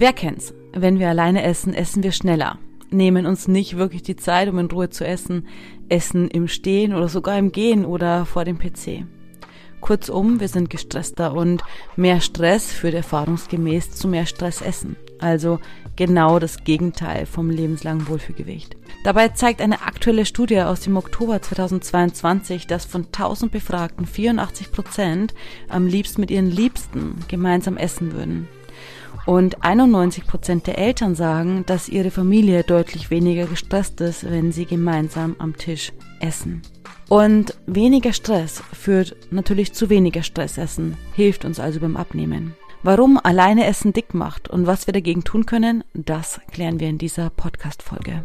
Wer kennt's? Wenn wir alleine essen, essen wir schneller, nehmen uns nicht wirklich die Zeit, um in Ruhe zu essen, essen im Stehen oder sogar im Gehen oder vor dem PC. Kurzum, wir sind gestresster und mehr Stress führt erfahrungsgemäß zu mehr Stressessen. Also genau das Gegenteil vom lebenslangen Wohlfühlgewicht. Dabei zeigt eine aktuelle Studie aus dem Oktober 2022, dass von 1000 Befragten 84 Prozent am liebsten mit ihren Liebsten gemeinsam essen würden. Und 91 Prozent der Eltern sagen, dass ihre Familie deutlich weniger gestresst ist, wenn sie gemeinsam am Tisch essen. Und weniger Stress führt natürlich zu weniger Stressessen, hilft uns also beim Abnehmen. Warum alleine Essen dick macht und was wir dagegen tun können, das klären wir in dieser Podcast-Folge.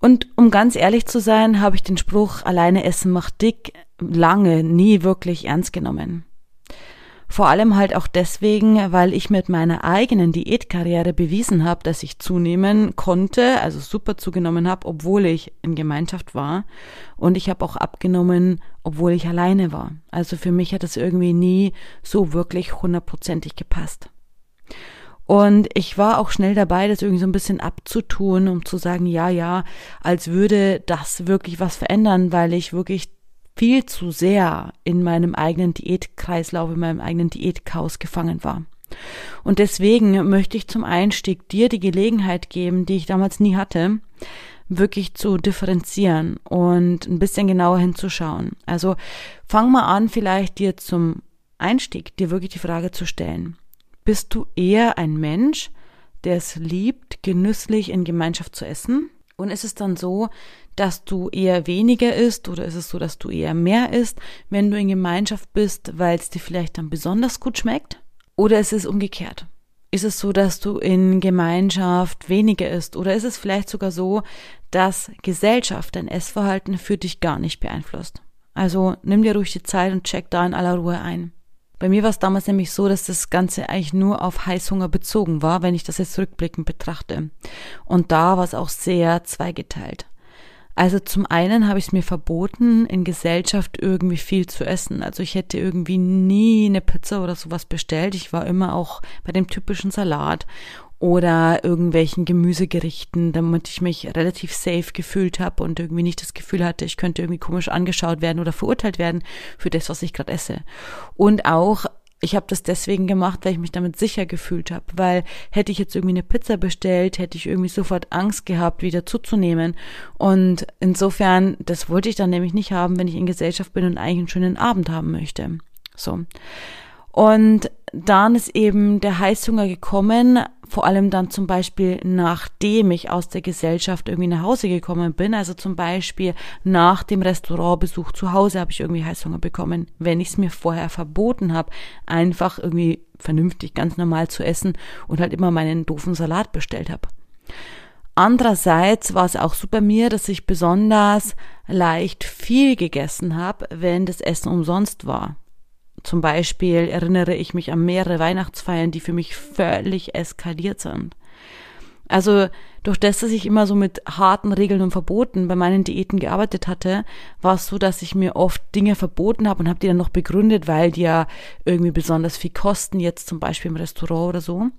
Und um ganz ehrlich zu sein, habe ich den Spruch alleine essen macht dick lange nie wirklich ernst genommen. Vor allem halt auch deswegen, weil ich mit meiner eigenen Diätkarriere bewiesen habe, dass ich zunehmen konnte, also super zugenommen habe, obwohl ich in Gemeinschaft war. Und ich habe auch abgenommen, obwohl ich alleine war. Also für mich hat es irgendwie nie so wirklich hundertprozentig gepasst. Und ich war auch schnell dabei, das irgendwie so ein bisschen abzutun, um zu sagen, ja, ja, als würde das wirklich was verändern, weil ich wirklich viel zu sehr in meinem eigenen Diätkreislauf, in meinem eigenen Diätchaos gefangen war. Und deswegen möchte ich zum Einstieg dir die Gelegenheit geben, die ich damals nie hatte, wirklich zu differenzieren und ein bisschen genauer hinzuschauen. Also fang mal an, vielleicht dir zum Einstieg dir wirklich die Frage zu stellen. Bist du eher ein Mensch, der es liebt, genüsslich in Gemeinschaft zu essen? Und ist es dann so, dass du eher weniger isst oder ist es so, dass du eher mehr isst, wenn du in Gemeinschaft bist, weil es dir vielleicht dann besonders gut schmeckt? Oder ist es umgekehrt? Ist es so, dass du in Gemeinschaft weniger isst? Oder ist es vielleicht sogar so, dass Gesellschaft dein Essverhalten für dich gar nicht beeinflusst? Also nimm dir ruhig die Zeit und check da in aller Ruhe ein. Bei mir war es damals nämlich so, dass das Ganze eigentlich nur auf Heißhunger bezogen war, wenn ich das jetzt rückblickend betrachte. Und da war es auch sehr zweigeteilt. Also zum einen habe ich es mir verboten, in Gesellschaft irgendwie viel zu essen. Also ich hätte irgendwie nie eine Pizza oder sowas bestellt. Ich war immer auch bei dem typischen Salat oder irgendwelchen Gemüsegerichten, damit ich mich relativ safe gefühlt habe und irgendwie nicht das Gefühl hatte, ich könnte irgendwie komisch angeschaut werden oder verurteilt werden für das, was ich gerade esse. Und auch ich habe das deswegen gemacht, weil ich mich damit sicher gefühlt habe, weil hätte ich jetzt irgendwie eine Pizza bestellt, hätte ich irgendwie sofort Angst gehabt, wieder zuzunehmen. Und insofern, das wollte ich dann nämlich nicht haben, wenn ich in Gesellschaft bin und eigentlich einen schönen Abend haben möchte. So. Und dann ist eben der Heißhunger gekommen, vor allem dann zum Beispiel nachdem ich aus der Gesellschaft irgendwie nach Hause gekommen bin, also zum Beispiel nach dem Restaurantbesuch zu Hause habe ich irgendwie Heißhunger bekommen, wenn ich es mir vorher verboten habe, einfach irgendwie vernünftig, ganz normal zu essen und halt immer meinen doofen Salat bestellt habe. Andererseits war es auch so bei mir, dass ich besonders leicht viel gegessen habe, wenn das Essen umsonst war. Zum Beispiel erinnere ich mich an mehrere Weihnachtsfeiern, die für mich völlig eskaliert sind. Also durch das, dass ich immer so mit harten Regeln und Verboten bei meinen Diäten gearbeitet hatte, war es so, dass ich mir oft Dinge verboten habe und habe die dann noch begründet, weil die ja irgendwie besonders viel kosten, jetzt zum Beispiel im Restaurant oder so.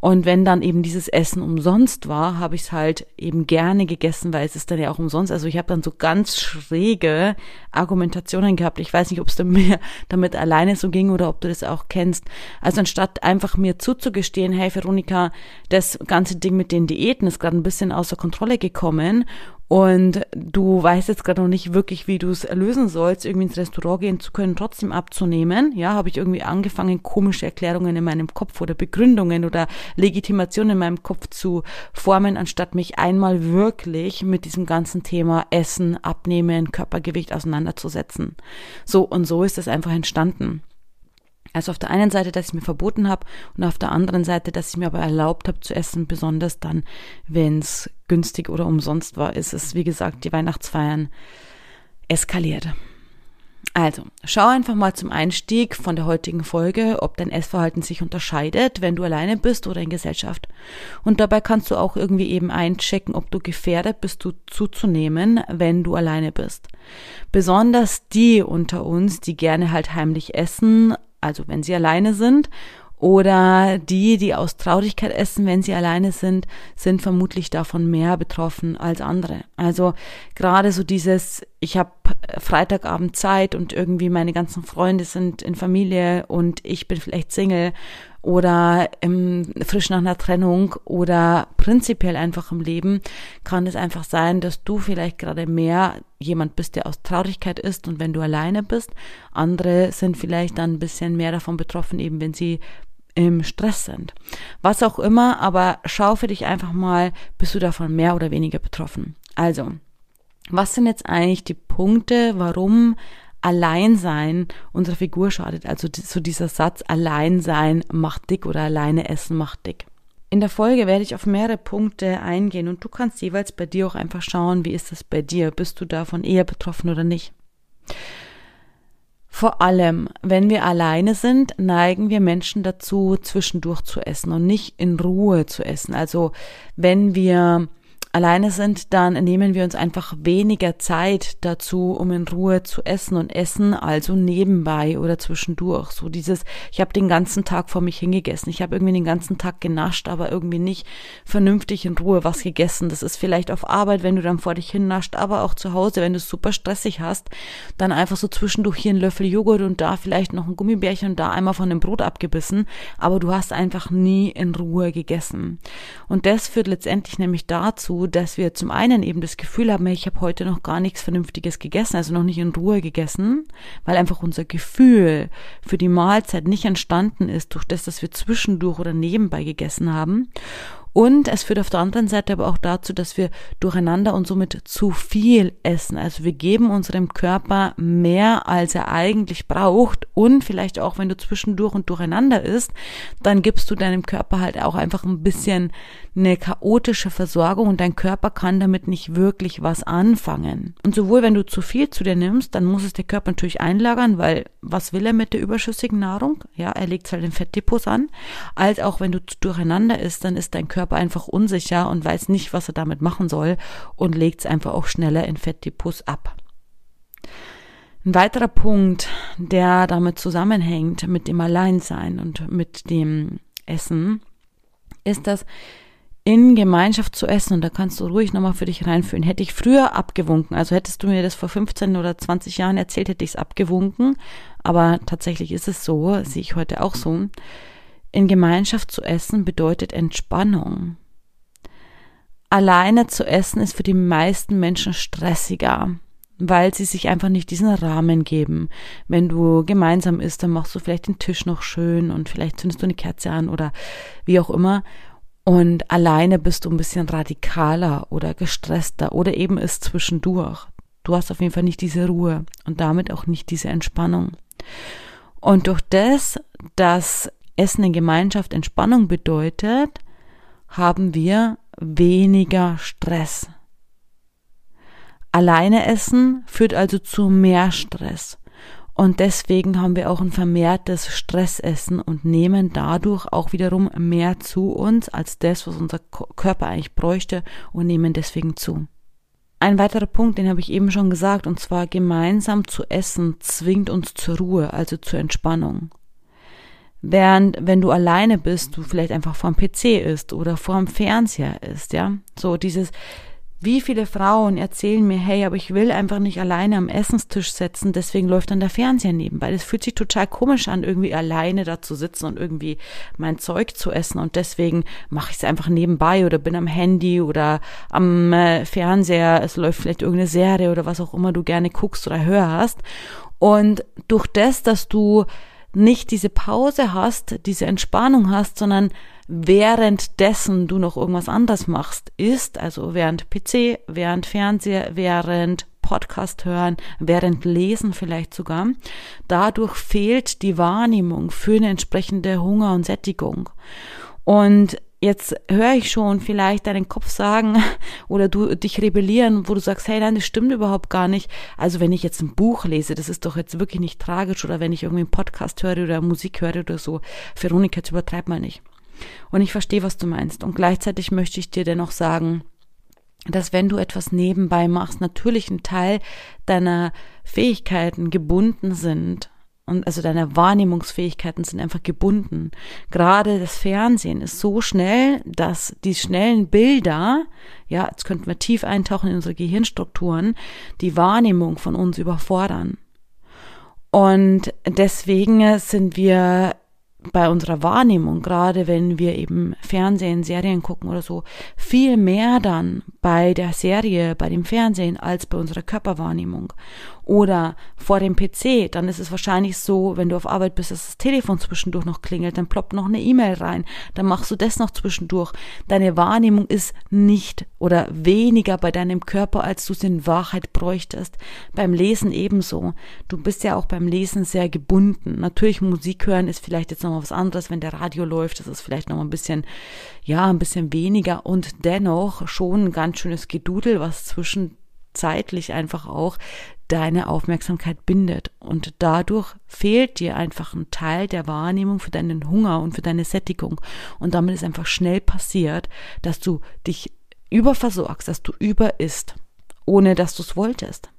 Und wenn dann eben dieses Essen umsonst war, habe ich es halt eben gerne gegessen, weil es ist dann ja auch umsonst. Also ich habe dann so ganz schräge Argumentationen gehabt. Ich weiß nicht, ob es mir damit alleine so ging oder ob du das auch kennst. Also anstatt einfach mir zuzugestehen, hey Veronika, das ganze Ding mit den Diäten ist gerade ein bisschen außer Kontrolle gekommen und du weißt jetzt gerade noch nicht wirklich, wie du es erlösen sollst, irgendwie ins Restaurant gehen zu können, trotzdem abzunehmen. Ja, habe ich irgendwie angefangen, komische Erklärungen in meinem Kopf oder Begründungen oder Legitimation in meinem Kopf zu formen, anstatt mich einmal wirklich mit diesem ganzen Thema Essen, Abnehmen, Körpergewicht auseinanderzusetzen. So und so ist es einfach entstanden. Also auf der einen Seite, dass ich mir verboten habe und auf der anderen Seite, dass ich mir aber erlaubt habe zu essen, besonders dann, wenn es günstig oder umsonst war, ist es, wie gesagt, die Weihnachtsfeiern eskaliert. Also, schau einfach mal zum Einstieg von der heutigen Folge, ob dein Essverhalten sich unterscheidet, wenn du alleine bist oder in Gesellschaft. Und dabei kannst du auch irgendwie eben einchecken, ob du gefährdet bist, du zuzunehmen, wenn du alleine bist. Besonders die unter uns, die gerne halt heimlich essen, also wenn sie alleine sind oder die, die aus Traurigkeit essen, wenn sie alleine sind, sind vermutlich davon mehr betroffen als andere. Also gerade so dieses, ich habe Freitagabend Zeit und irgendwie meine ganzen Freunde sind in Familie und ich bin vielleicht Single oder im, frisch nach einer Trennung oder prinzipiell einfach im Leben, kann es einfach sein, dass du vielleicht gerade mehr jemand bist, der aus Traurigkeit ist und wenn du alleine bist. Andere sind vielleicht dann ein bisschen mehr davon betroffen, eben wenn sie im Stress sind. Was auch immer, aber schau für dich einfach mal, bist du davon mehr oder weniger betroffen. Also, was sind jetzt eigentlich die Punkte, warum Alleinsein unserer Figur schadet? Also so dieser Satz, Alleinsein macht dick oder alleine essen macht dick. In der Folge werde ich auf mehrere Punkte eingehen und du kannst jeweils bei dir auch einfach schauen, wie ist das bei dir? Bist du davon eher betroffen oder nicht? Vor allem, wenn wir alleine sind, neigen wir Menschen dazu, zwischendurch zu essen und nicht in Ruhe zu essen. Also wenn wir alleine sind, dann nehmen wir uns einfach weniger Zeit dazu, um in Ruhe zu essen und essen also nebenbei oder zwischendurch. So dieses, ich habe den ganzen Tag vor mich hingegessen, ich habe irgendwie den ganzen Tag genascht, aber irgendwie nicht vernünftig in Ruhe was gegessen. Das ist vielleicht auf Arbeit, wenn du dann vor dich hin nascht, aber auch zu Hause, wenn du es super stressig hast, dann einfach so zwischendurch hier ein Löffel Joghurt und da vielleicht noch ein Gummibärchen und da einmal von dem Brot abgebissen, aber du hast einfach nie in Ruhe gegessen. Und das führt letztendlich nämlich dazu, dass wir zum einen eben das Gefühl haben, ich habe heute noch gar nichts Vernünftiges gegessen, also noch nicht in Ruhe gegessen, weil einfach unser Gefühl für die Mahlzeit nicht entstanden ist durch das, dass wir zwischendurch oder nebenbei gegessen haben. Und es führt auf der anderen Seite aber auch dazu, dass wir durcheinander und somit zu viel essen. Also wir geben unserem Körper mehr, als er eigentlich braucht. Und vielleicht auch, wenn du zwischendurch und durcheinander isst, dann gibst du deinem Körper halt auch einfach ein bisschen eine chaotische Versorgung und dein Körper kann damit nicht wirklich was anfangen. Und sowohl wenn du zu viel zu dir nimmst, dann muss es der Körper natürlich einlagern, weil was will er mit der überschüssigen Nahrung? Ja, er legt halt den Fettdepots an. Als auch wenn du durcheinander isst, dann ist dein Körper Körper einfach unsicher und weiß nicht, was er damit machen soll und legt es einfach auch schneller in Fettdepots ab. Ein weiterer Punkt, der damit zusammenhängt, mit dem Alleinsein und mit dem Essen, ist das in Gemeinschaft zu essen. Und da kannst du ruhig nochmal für dich reinfühlen. Hätte ich früher abgewunken, also hättest du mir das vor 15 oder 20 Jahren erzählt, hätte ich es abgewunken. Aber tatsächlich ist es so, sehe ich heute auch so. In Gemeinschaft zu essen bedeutet Entspannung. Alleine zu essen ist für die meisten Menschen stressiger, weil sie sich einfach nicht diesen Rahmen geben. Wenn du gemeinsam isst, dann machst du vielleicht den Tisch noch schön und vielleicht zündest du eine Kerze an oder wie auch immer. Und alleine bist du ein bisschen radikaler oder gestresster oder eben ist zwischendurch. Du hast auf jeden Fall nicht diese Ruhe und damit auch nicht diese Entspannung. Und durch das, dass Essen in Gemeinschaft Entspannung bedeutet, haben wir weniger Stress. Alleine essen führt also zu mehr Stress. Und deswegen haben wir auch ein vermehrtes Stressessen und nehmen dadurch auch wiederum mehr zu uns als das, was unser Körper eigentlich bräuchte und nehmen deswegen zu. Ein weiterer Punkt, den habe ich eben schon gesagt, und zwar gemeinsam zu essen zwingt uns zur Ruhe, also zur Entspannung. Während, wenn du alleine bist, du vielleicht einfach vorm PC ist oder vorm Fernseher ist, ja. So dieses, wie viele Frauen erzählen mir, hey, aber ich will einfach nicht alleine am Essenstisch sitzen, deswegen läuft dann der Fernseher nebenbei. Das fühlt sich total komisch an, irgendwie alleine da zu sitzen und irgendwie mein Zeug zu essen und deswegen mache ich es einfach nebenbei oder bin am Handy oder am äh, Fernseher, es läuft vielleicht irgendeine Serie oder was auch immer du gerne guckst oder hörst. Und durch das, dass du nicht diese Pause hast, diese Entspannung hast, sondern währenddessen du noch irgendwas anderes machst, ist, also während PC, während Fernseher, während Podcast hören, während Lesen vielleicht sogar. Dadurch fehlt die Wahrnehmung für eine entsprechende Hunger und Sättigung. Und jetzt höre ich schon vielleicht deinen Kopf sagen oder du dich rebellieren, wo du sagst, hey, nein, das stimmt überhaupt gar nicht. Also wenn ich jetzt ein Buch lese, das ist doch jetzt wirklich nicht tragisch oder wenn ich irgendwie einen Podcast höre oder Musik höre oder so. Veronika, jetzt übertreib mal nicht. Und ich verstehe, was du meinst. Und gleichzeitig möchte ich dir dennoch sagen, dass wenn du etwas nebenbei machst, natürlich ein Teil deiner Fähigkeiten gebunden sind und also deine Wahrnehmungsfähigkeiten sind einfach gebunden. Gerade das Fernsehen ist so schnell, dass die schnellen Bilder, ja, jetzt könnten wir tief eintauchen in unsere Gehirnstrukturen, die Wahrnehmung von uns überfordern. Und deswegen sind wir bei unserer Wahrnehmung, gerade wenn wir eben Fernsehen, Serien gucken oder so, viel mehr dann bei der Serie, bei dem Fernsehen als bei unserer Körperwahrnehmung oder vor dem PC, dann ist es wahrscheinlich so, wenn du auf Arbeit bist, dass das Telefon zwischendurch noch klingelt, dann ploppt noch eine E-Mail rein, dann machst du das noch zwischendurch. Deine Wahrnehmung ist nicht oder weniger bei deinem Körper, als du es in Wahrheit bräuchtest. Beim Lesen ebenso. Du bist ja auch beim Lesen sehr gebunden. Natürlich Musik hören ist vielleicht jetzt nochmal was anderes, wenn der Radio läuft, das ist vielleicht nochmal ein bisschen, ja, ein bisschen weniger und dennoch schon ein ganz schönes Gedudel, was zwischen zeitlich einfach auch deine Aufmerksamkeit bindet. Und dadurch fehlt dir einfach ein Teil der Wahrnehmung für deinen Hunger und für deine Sättigung. Und damit ist einfach schnell passiert, dass du dich überversorgst, dass du überisst, ohne dass du es wolltest.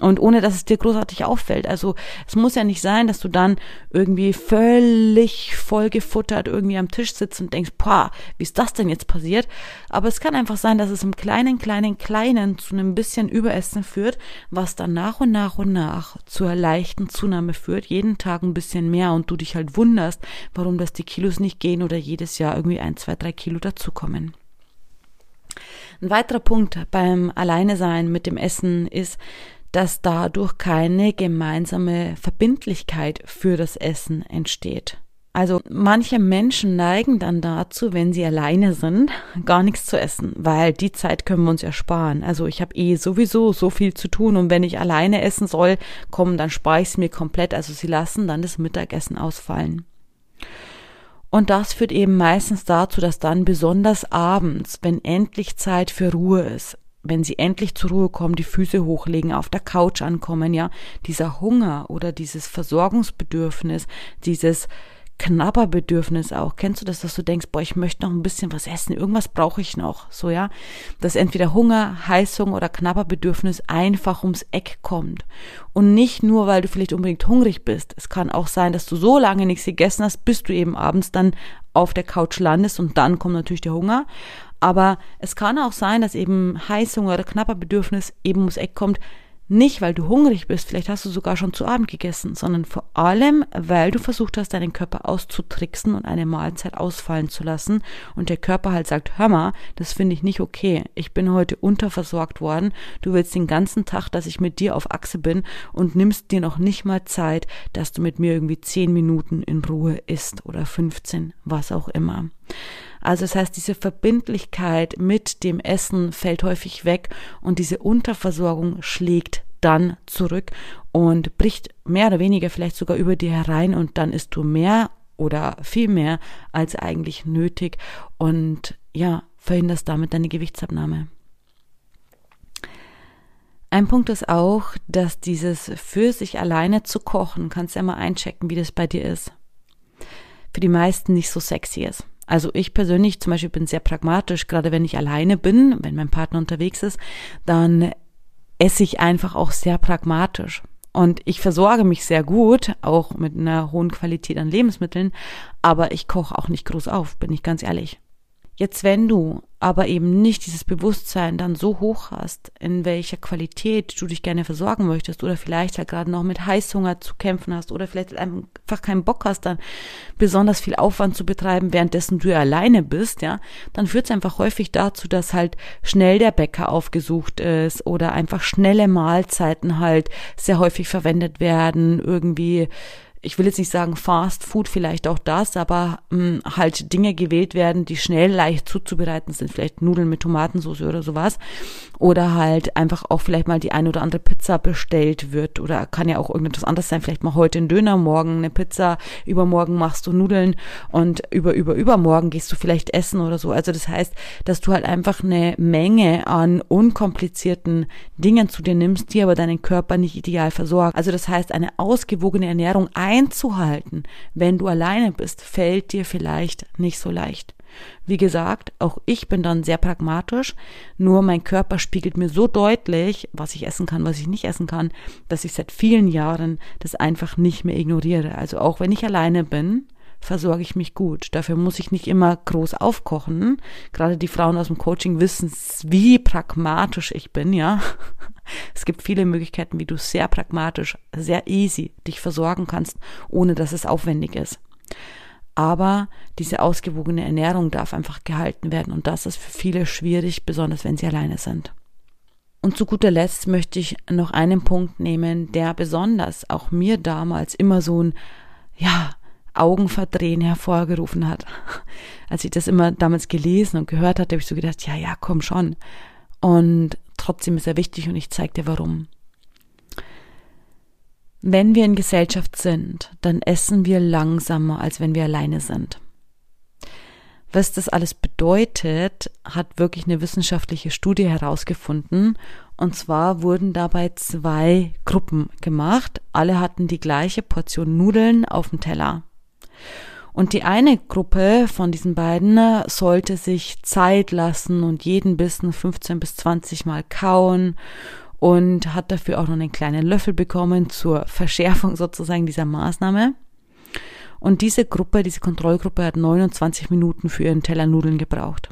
Und ohne dass es dir großartig auffällt. Also es muss ja nicht sein, dass du dann irgendwie völlig vollgefuttert irgendwie am Tisch sitzt und denkst, boah, wie ist das denn jetzt passiert? Aber es kann einfach sein, dass es im kleinen, kleinen, kleinen zu einem bisschen Überessen führt, was dann nach und nach und nach zur leichten Zunahme führt, jeden Tag ein bisschen mehr und du dich halt wunderst, warum das die Kilos nicht gehen oder jedes Jahr irgendwie ein, zwei, drei Kilo dazukommen. Ein weiterer Punkt beim Alleine sein mit dem Essen ist, dass dadurch keine gemeinsame Verbindlichkeit für das Essen entsteht. Also manche Menschen neigen dann dazu, wenn sie alleine sind, gar nichts zu essen, weil die Zeit können wir uns ersparen. Also ich habe eh sowieso so viel zu tun und wenn ich alleine essen soll, kommen, dann spare ich es mir komplett. Also sie lassen dann das Mittagessen ausfallen. Und das führt eben meistens dazu, dass dann besonders abends, wenn endlich Zeit für Ruhe ist, wenn sie endlich zur Ruhe kommen, die Füße hochlegen, auf der Couch ankommen, ja, dieser Hunger oder dieses Versorgungsbedürfnis, dieses Knabberbedürfnis auch. Kennst du das, dass du denkst, boah, ich möchte noch ein bisschen was essen, irgendwas brauche ich noch, so ja, dass entweder Hunger, Heißung oder Knabberbedürfnis einfach ums Eck kommt und nicht nur, weil du vielleicht unbedingt hungrig bist. Es kann auch sein, dass du so lange nichts gegessen hast, bis du eben abends dann auf der Couch landest und dann kommt natürlich der Hunger. Aber es kann auch sein, dass eben Heißhunger oder Knapperbedürfnis eben ums Eck kommt, nicht, weil du hungrig bist, vielleicht hast du sogar schon zu Abend gegessen, sondern vor allem, weil du versucht hast, deinen Körper auszutricksen und eine Mahlzeit ausfallen zu lassen und der Körper halt sagt, hör mal, das finde ich nicht okay. Ich bin heute unterversorgt worden. Du willst den ganzen Tag, dass ich mit dir auf Achse bin und nimmst dir noch nicht mal Zeit, dass du mit mir irgendwie zehn Minuten in Ruhe isst oder 15, was auch immer. Also das heißt, diese Verbindlichkeit mit dem Essen fällt häufig weg und diese Unterversorgung schlägt dann zurück und bricht mehr oder weniger vielleicht sogar über dir herein und dann isst du mehr oder viel mehr als eigentlich nötig und ja, verhinderst damit deine Gewichtsabnahme. Ein Punkt ist auch, dass dieses für sich alleine zu kochen, kannst du ja mal einchecken, wie das bei dir ist. Für die meisten nicht so sexy ist. Also ich persönlich zum Beispiel bin sehr pragmatisch, gerade wenn ich alleine bin, wenn mein Partner unterwegs ist, dann esse ich einfach auch sehr pragmatisch. Und ich versorge mich sehr gut, auch mit einer hohen Qualität an Lebensmitteln, aber ich koche auch nicht groß auf, bin ich ganz ehrlich. Jetzt, wenn du aber eben nicht dieses Bewusstsein dann so hoch hast, in welcher Qualität du dich gerne versorgen möchtest oder vielleicht halt gerade noch mit Heißhunger zu kämpfen hast oder vielleicht einfach keinen Bock hast, dann besonders viel Aufwand zu betreiben, währenddessen du alleine bist, ja, dann führt es einfach häufig dazu, dass halt schnell der Bäcker aufgesucht ist oder einfach schnelle Mahlzeiten halt sehr häufig verwendet werden, irgendwie ich will jetzt nicht sagen Fast Food, vielleicht auch das, aber mh, hm, halt Dinge gewählt werden, die schnell, leicht zuzubereiten sind, vielleicht Nudeln mit Tomatensauce oder sowas. Oder halt einfach auch vielleicht mal die ein oder andere Pizza bestellt wird oder kann ja auch irgendetwas anderes sein, vielleicht mal heute ein Döner, morgen eine Pizza, übermorgen machst du Nudeln und über, über, übermorgen gehst du vielleicht essen oder so. Also das heißt, dass du halt einfach eine Menge an unkomplizierten Dingen zu dir nimmst, die aber deinen Körper nicht ideal versorgen. Also das heißt, eine ausgewogene Ernährung einzuhalten, wenn du alleine bist, fällt dir vielleicht nicht so leicht. Wie gesagt, auch ich bin dann sehr pragmatisch, nur mein Körper spiegelt mir so deutlich, was ich essen kann, was ich nicht essen kann, dass ich seit vielen Jahren das einfach nicht mehr ignoriere. Also auch wenn ich alleine bin, versorge ich mich gut. Dafür muss ich nicht immer groß aufkochen. Gerade die Frauen aus dem Coaching wissen, wie pragmatisch ich bin, ja. Es gibt viele Möglichkeiten, wie du sehr pragmatisch, sehr easy dich versorgen kannst, ohne dass es aufwendig ist. Aber diese ausgewogene Ernährung darf einfach gehalten werden und das ist für viele schwierig, besonders wenn sie alleine sind. Und zu guter Letzt möchte ich noch einen Punkt nehmen, der besonders auch mir damals immer so ein, ja, Augenverdrehen hervorgerufen hat. Als ich das immer damals gelesen und gehört hatte, habe ich so gedacht, ja, ja, komm schon. Und trotzdem ist er wichtig und ich zeige dir warum. Wenn wir in Gesellschaft sind, dann essen wir langsamer, als wenn wir alleine sind. Was das alles bedeutet, hat wirklich eine wissenschaftliche Studie herausgefunden. Und zwar wurden dabei zwei Gruppen gemacht. Alle hatten die gleiche Portion Nudeln auf dem Teller. Und die eine Gruppe von diesen beiden äh, sollte sich Zeit lassen und jeden Bissen 15 bis 20 Mal kauen und hat dafür auch noch einen kleinen Löffel bekommen zur Verschärfung sozusagen dieser Maßnahme. Und diese Gruppe, diese Kontrollgruppe hat 29 Minuten für ihren Teller Nudeln gebraucht.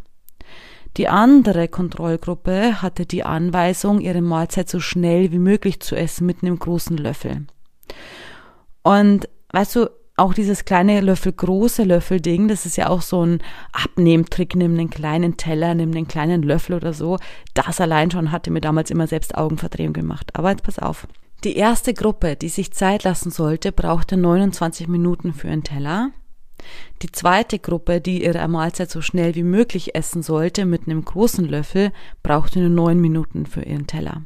Die andere Kontrollgruppe hatte die Anweisung, ihre Mahlzeit so schnell wie möglich zu essen mit einem großen Löffel. Und weißt du, auch dieses kleine Löffel, große Löffel Ding, das ist ja auch so ein Abnehmtrick, nimm einen kleinen Teller, nimm einen kleinen Löffel oder so. Das allein schon hatte mir damals immer selbst Augenverdrehung gemacht. Aber jetzt pass auf. Die erste Gruppe, die sich Zeit lassen sollte, brauchte 29 Minuten für einen Teller. Die zweite Gruppe, die ihre Mahlzeit so schnell wie möglich essen sollte, mit einem großen Löffel, brauchte nur neun Minuten für ihren Teller.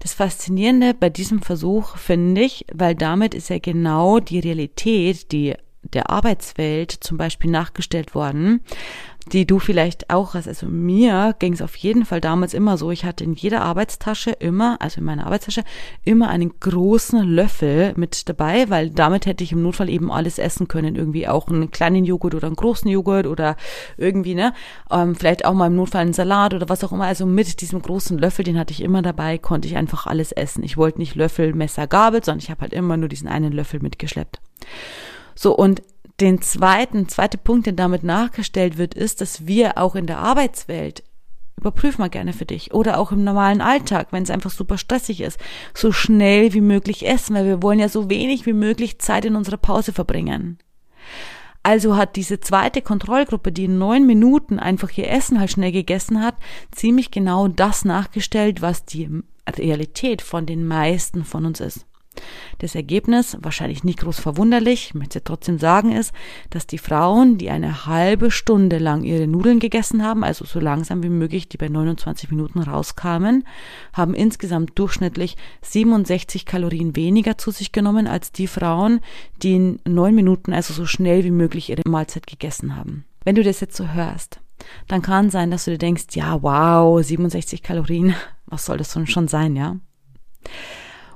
Das Faszinierende bei diesem Versuch finde ich, weil damit ist ja genau die Realität, die der Arbeitswelt zum Beispiel nachgestellt worden, die du vielleicht auch hast. Also mir ging es auf jeden Fall damals immer so. Ich hatte in jeder Arbeitstasche immer, also in meiner Arbeitstasche, immer einen großen Löffel mit dabei, weil damit hätte ich im Notfall eben alles essen können. Irgendwie auch einen kleinen Joghurt oder einen großen Joghurt oder irgendwie, ne? Ähm, vielleicht auch mal im Notfall einen Salat oder was auch immer. Also mit diesem großen Löffel, den hatte ich immer dabei, konnte ich einfach alles essen. Ich wollte nicht Löffel, Messer, Gabel, sondern ich habe halt immer nur diesen einen Löffel mitgeschleppt. So, und den zweiten, zweite Punkt, der damit nachgestellt wird, ist, dass wir auch in der Arbeitswelt überprüf mal gerne für dich oder auch im normalen Alltag, wenn es einfach super stressig ist, so schnell wie möglich essen, weil wir wollen ja so wenig wie möglich Zeit in unserer Pause verbringen. Also hat diese zweite Kontrollgruppe, die in neun Minuten einfach ihr Essen halt schnell gegessen hat, ziemlich genau das nachgestellt, was die Realität von den meisten von uns ist. Das Ergebnis, wahrscheinlich nicht groß verwunderlich, ich möchte trotzdem sagen, ist, dass die Frauen, die eine halbe Stunde lang ihre Nudeln gegessen haben, also so langsam wie möglich, die bei 29 Minuten rauskamen, haben insgesamt durchschnittlich 67 Kalorien weniger zu sich genommen als die Frauen, die in neun Minuten, also so schnell wie möglich ihre Mahlzeit gegessen haben. Wenn du das jetzt so hörst, dann kann sein, dass du dir denkst, ja, wow, 67 Kalorien, was soll das schon sein, ja?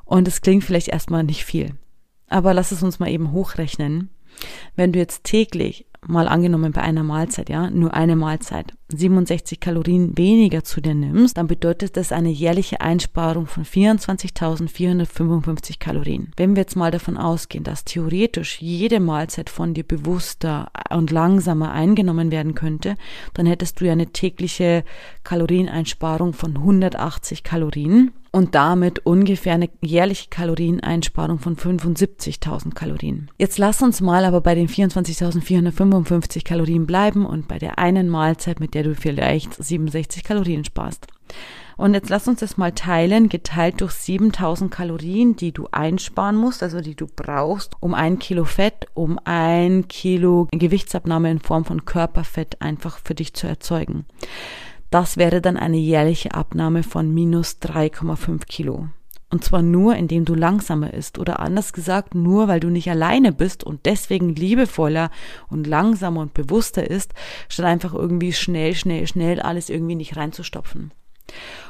Und es klingt vielleicht erstmal nicht viel. Aber lass es uns mal eben hochrechnen. Wenn du jetzt täglich, mal angenommen bei einer Mahlzeit, ja, nur eine Mahlzeit, 67 Kalorien weniger zu dir nimmst, dann bedeutet das eine jährliche Einsparung von 24.455 Kalorien. Wenn wir jetzt mal davon ausgehen, dass theoretisch jede Mahlzeit von dir bewusster und langsamer eingenommen werden könnte, dann hättest du ja eine tägliche Kalorieneinsparung von 180 Kalorien und damit ungefähr eine jährliche Kalorieneinsparung von 75.000 Kalorien. Jetzt lass uns mal aber bei den 24.455 Kalorien bleiben und bei der einen Mahlzeit, mit der du vielleicht 67 Kalorien sparst. Und jetzt lass uns das mal teilen, geteilt durch 7000 Kalorien, die du einsparen musst, also die du brauchst, um ein Kilo Fett, um ein Kilo Gewichtsabnahme in Form von Körperfett einfach für dich zu erzeugen. Das wäre dann eine jährliche Abnahme von minus 3,5 Kilo. Und zwar nur, indem du langsamer isst oder anders gesagt, nur weil du nicht alleine bist und deswegen liebevoller und langsamer und bewusster isst, statt einfach irgendwie schnell, schnell, schnell alles irgendwie nicht reinzustopfen.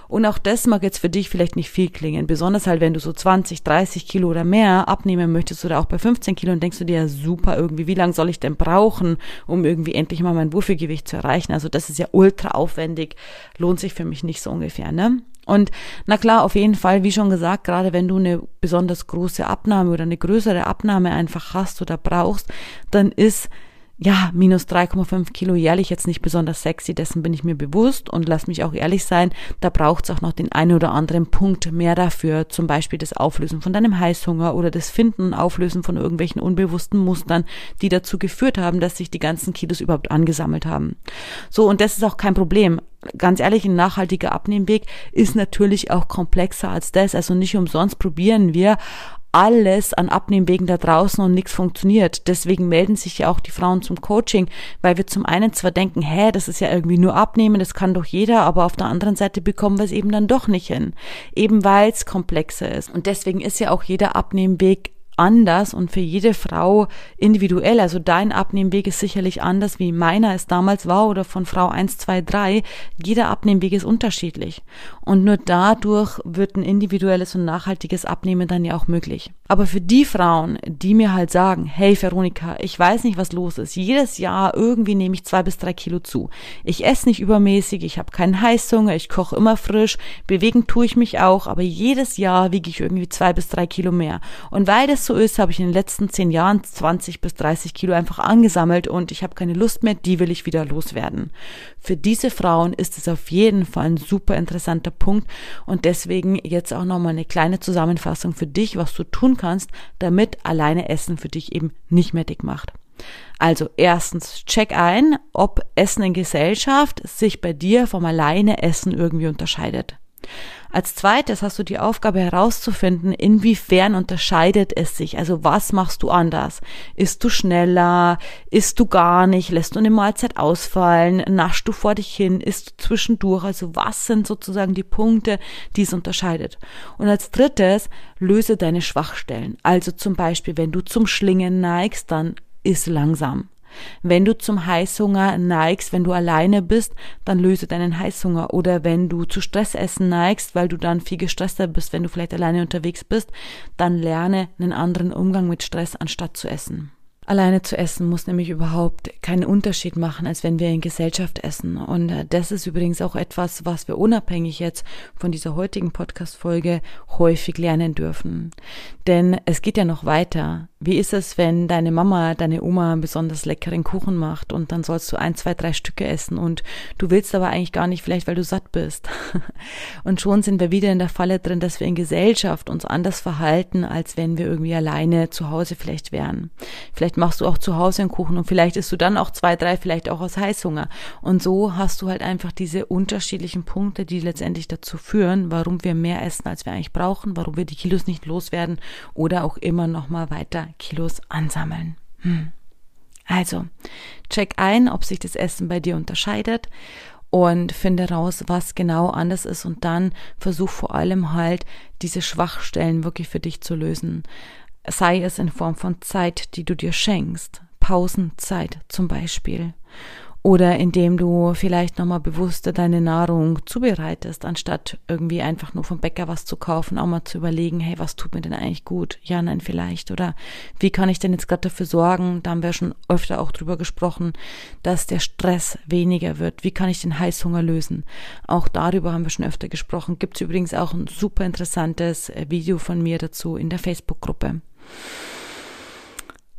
Und auch das mag jetzt für dich vielleicht nicht viel klingen, besonders halt, wenn du so 20, 30 Kilo oder mehr abnehmen möchtest oder auch bei 15 Kilo und denkst du dir, ja super, irgendwie, wie lange soll ich denn brauchen, um irgendwie endlich mal mein Wurfelgewicht zu erreichen? Also das ist ja ultra aufwendig, lohnt sich für mich nicht so ungefähr, ne? Und na klar, auf jeden Fall, wie schon gesagt, gerade wenn du eine besonders große Abnahme oder eine größere Abnahme einfach hast oder brauchst, dann ist ja, minus 3,5 Kilo jährlich jetzt nicht besonders sexy, dessen bin ich mir bewusst und lass mich auch ehrlich sein, da braucht es auch noch den einen oder anderen Punkt mehr dafür, zum Beispiel das Auflösen von deinem Heißhunger oder das Finden und Auflösen von irgendwelchen unbewussten Mustern, die dazu geführt haben, dass sich die ganzen Kilos überhaupt angesammelt haben. So, und das ist auch kein Problem ganz ehrlich, ein nachhaltiger Abnehmweg ist natürlich auch komplexer als das. Also nicht umsonst probieren wir alles an Abnehmwegen da draußen und nichts funktioniert. Deswegen melden sich ja auch die Frauen zum Coaching, weil wir zum einen zwar denken, hä, das ist ja irgendwie nur Abnehmen, das kann doch jeder, aber auf der anderen Seite bekommen wir es eben dann doch nicht hin. Eben weil es komplexer ist. Und deswegen ist ja auch jeder Abnehmweg anders und für jede Frau individuell. Also dein Abnehmweg ist sicherlich anders, wie meiner es damals war oder von Frau 1, 2, 3. Jeder Abnehmweg ist unterschiedlich. Und nur dadurch wird ein individuelles und nachhaltiges Abnehmen dann ja auch möglich. Aber für die Frauen, die mir halt sagen, hey Veronika, ich weiß nicht, was los ist. Jedes Jahr irgendwie nehme ich zwei bis drei Kilo zu. Ich esse nicht übermäßig, ich habe keinen Heißhunger, ich koche immer frisch, bewegen tue ich mich auch, aber jedes Jahr wiege ich irgendwie zwei bis drei Kilo mehr. Und weil das so ist, habe ich in den letzten zehn Jahren 20 bis 30 Kilo einfach angesammelt und ich habe keine Lust mehr, die will ich wieder loswerden. Für diese Frauen ist es auf jeden Fall ein super interessanter Punkt und deswegen jetzt auch nochmal eine kleine Zusammenfassung für dich, was du tun kannst, damit alleine Essen für dich eben nicht mehr dick macht. Also erstens, check ein, ob Essen in Gesellschaft sich bei dir vom alleine Essen irgendwie unterscheidet. Als zweites hast du die Aufgabe herauszufinden, inwiefern unterscheidet es sich. Also was machst du anders? Isst du schneller? Isst du gar nicht? Lässt du eine Mahlzeit ausfallen? Naschst du vor dich hin? Isst du zwischendurch? Also was sind sozusagen die Punkte, die es unterscheidet? Und als drittes, löse deine Schwachstellen. Also zum Beispiel, wenn du zum Schlingen neigst, dann iss langsam. Wenn du zum Heißhunger neigst, wenn du alleine bist, dann löse deinen Heißhunger. Oder wenn du zu Stressessen neigst, weil du dann viel gestresster bist, wenn du vielleicht alleine unterwegs bist, dann lerne einen anderen Umgang mit Stress, anstatt zu essen. Alleine zu essen muss nämlich überhaupt keinen Unterschied machen, als wenn wir in Gesellschaft essen. Und äh, das ist übrigens auch etwas, was wir unabhängig jetzt von dieser heutigen Podcast-Folge häufig lernen dürfen. Denn es geht ja noch weiter. Wie ist es, wenn deine Mama, deine Oma einen besonders leckeren Kuchen macht und dann sollst du ein, zwei, drei Stücke essen und du willst aber eigentlich gar nicht, vielleicht weil du satt bist. Und schon sind wir wieder in der Falle drin, dass wir in Gesellschaft uns anders verhalten, als wenn wir irgendwie alleine zu Hause vielleicht wären. Vielleicht machst du auch zu Hause einen Kuchen und vielleicht isst du dann auch zwei, drei, vielleicht auch aus Heißhunger. Und so hast du halt einfach diese unterschiedlichen Punkte, die letztendlich dazu führen, warum wir mehr essen, als wir eigentlich brauchen, warum wir die Kilos nicht loswerden oder auch immer noch mal weiter Kilos ansammeln. Hm. Also, check ein, ob sich das Essen bei dir unterscheidet und finde raus, was genau anders ist und dann versuch vor allem halt diese Schwachstellen wirklich für dich zu lösen. Sei es in Form von Zeit, die du dir schenkst, Pausenzeit zum Beispiel oder indem du vielleicht nochmal bewusster deine Nahrung zubereitest, anstatt irgendwie einfach nur vom Bäcker was zu kaufen, auch mal zu überlegen, hey, was tut mir denn eigentlich gut? Ja, nein, vielleicht. Oder wie kann ich denn jetzt gerade dafür sorgen, da haben wir schon öfter auch drüber gesprochen, dass der Stress weniger wird. Wie kann ich den Heißhunger lösen? Auch darüber haben wir schon öfter gesprochen. Gibt es übrigens auch ein super interessantes äh, Video von mir dazu in der Facebook-Gruppe.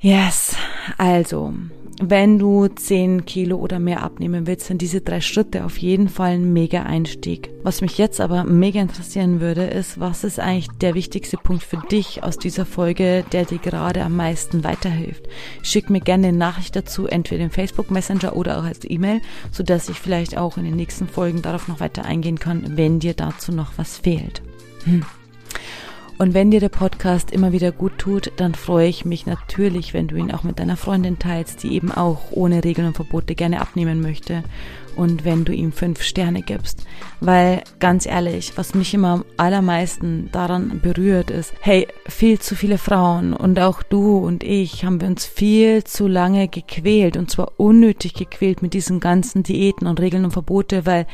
Yes, also, wenn du 10 Kilo oder mehr abnehmen willst, sind diese drei Schritte auf jeden Fall ein mega Einstieg. Was mich jetzt aber mega interessieren würde, ist, was ist eigentlich der wichtigste Punkt für dich aus dieser Folge, der dir gerade am meisten weiterhilft? Schick mir gerne eine Nachricht dazu, entweder im Facebook Messenger oder auch als E-Mail, sodass ich vielleicht auch in den nächsten Folgen darauf noch weiter eingehen kann, wenn dir dazu noch was fehlt. Hm. Und wenn dir der Podcast immer wieder gut tut, dann freue ich mich natürlich, wenn du ihn auch mit deiner Freundin teilst, die eben auch ohne Regeln und Verbote gerne abnehmen möchte. Und wenn du ihm fünf Sterne gibst. Weil ganz ehrlich, was mich immer am allermeisten daran berührt ist, hey, viel zu viele Frauen und auch du und ich haben wir uns viel zu lange gequält und zwar unnötig gequält mit diesen ganzen Diäten und Regeln und Verbote, weil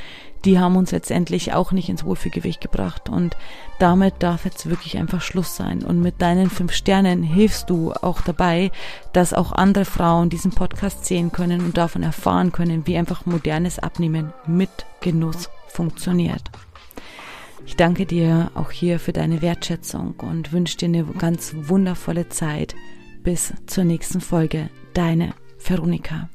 die haben uns letztendlich auch nicht ins Wohlfühlgewicht gebracht. Und damit darf jetzt wirklich einfach Schluss sein. Und mit deinen fünf Sternen hilfst du auch dabei, dass auch andere Frauen diesen Podcast sehen können und davon erfahren können, wie einfach modernes Abnehmen mit Genuss funktioniert. Ich danke dir auch hier für deine Wertschätzung und wünsche dir eine ganz wundervolle Zeit. Bis zur nächsten Folge. Deine Veronika.